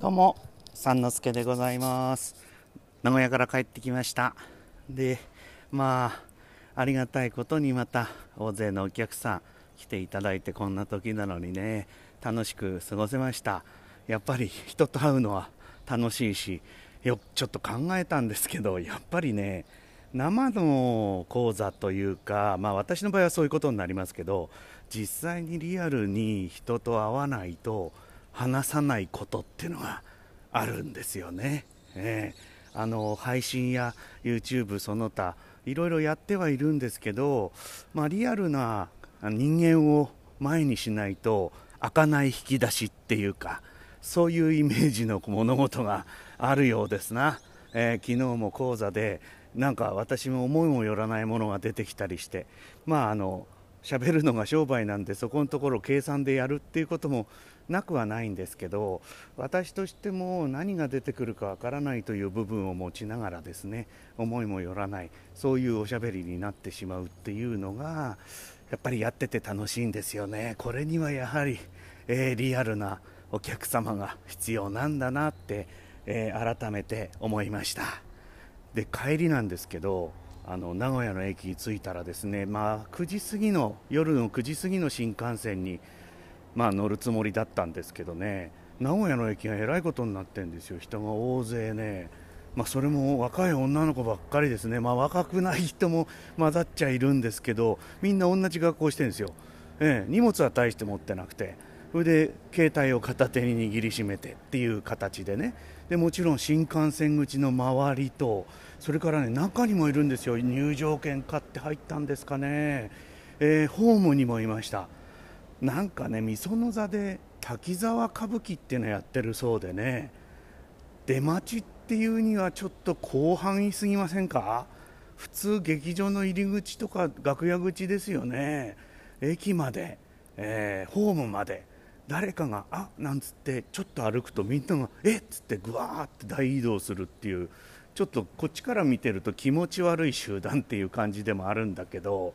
どうも。三之助でございます。名古屋から帰ってきました。でまあありがたいことにまた大勢のお客さん来ていただいてこんな時なのにね楽しく過ごせました。やっぱり人と会うのは楽しいしよちょっと考えたんですけどやっぱりね生の講座というか、まあ、私の場合はそういうことになりますけど実際にリアルに人と会わないと話さないことっていうのがあるんですよね。えー、あの配信や YouTube その他いろいろやってはいるんですけど、まあ、リアルな人間を前にしないと開かない引き出しっていうかそういうイメージの物事があるようですな、えー、昨日も講座でなんか私も思いもよらないものが出てきたりしてまああの喋るのが商売なんで そこのところ計算でやるっていうこともなくはないんですけど私としても何が出てくるかわからないという部分を持ちながらですね思いもよらないそういうおしゃべりになってしまうっていうのがやっぱりやってて楽しいんですよね。これにはやはり、えー、リアルなお客様が必要なんだなって、えー、改めて思いました。で帰りなんですけどあの名古屋の駅に着いたらですね、まあ、9時過ぎの夜の9時過ぎの新幹線に、まあ、乗るつもりだったんですけどね名古屋の駅がえらいことになってるんですよ。人が大勢ね、まあ、それも若い女の子ばっかりですね、まあ、若くない人も混ざっちゃいるんですけどみんな同じ学校してるんですよ、ええ、荷物は大して持ってなくて。それで携帯を片手に握りしめてっていう形でね。でもちろん新幹線口の周りとそれからね中にもいるんですよ。入場券買って入ったんですかね、えー、ホームにもいました。なんかねみその座で滝沢歌舞伎っていうのやってるそうでね。出待ちっていうにはちょっと広範囲すぎませんか？普通劇場の入り口とか楽屋口ですよね。駅まで、えー、ホームまで。誰かが「あなんつってちょっと歩くとみんなが「えっ!」つってぐわーって大移動するっていうちょっとこっちから見てると気持ち悪い集団っていう感じでもあるんだけど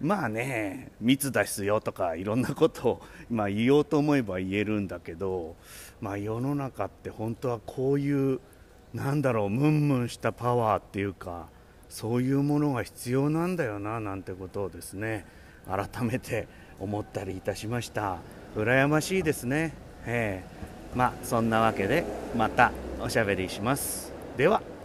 まあね密ですよとかいろんなことを、まあ、言おうと思えば言えるんだけど、まあ、世の中って本当はこういうなんだろうムンムンしたパワーっていうかそういうものが必要なんだよななんてことをですね改めて思ったりいたしました。羨ましいですね。ええ。まあそんなわけでまたおしゃべりします。では。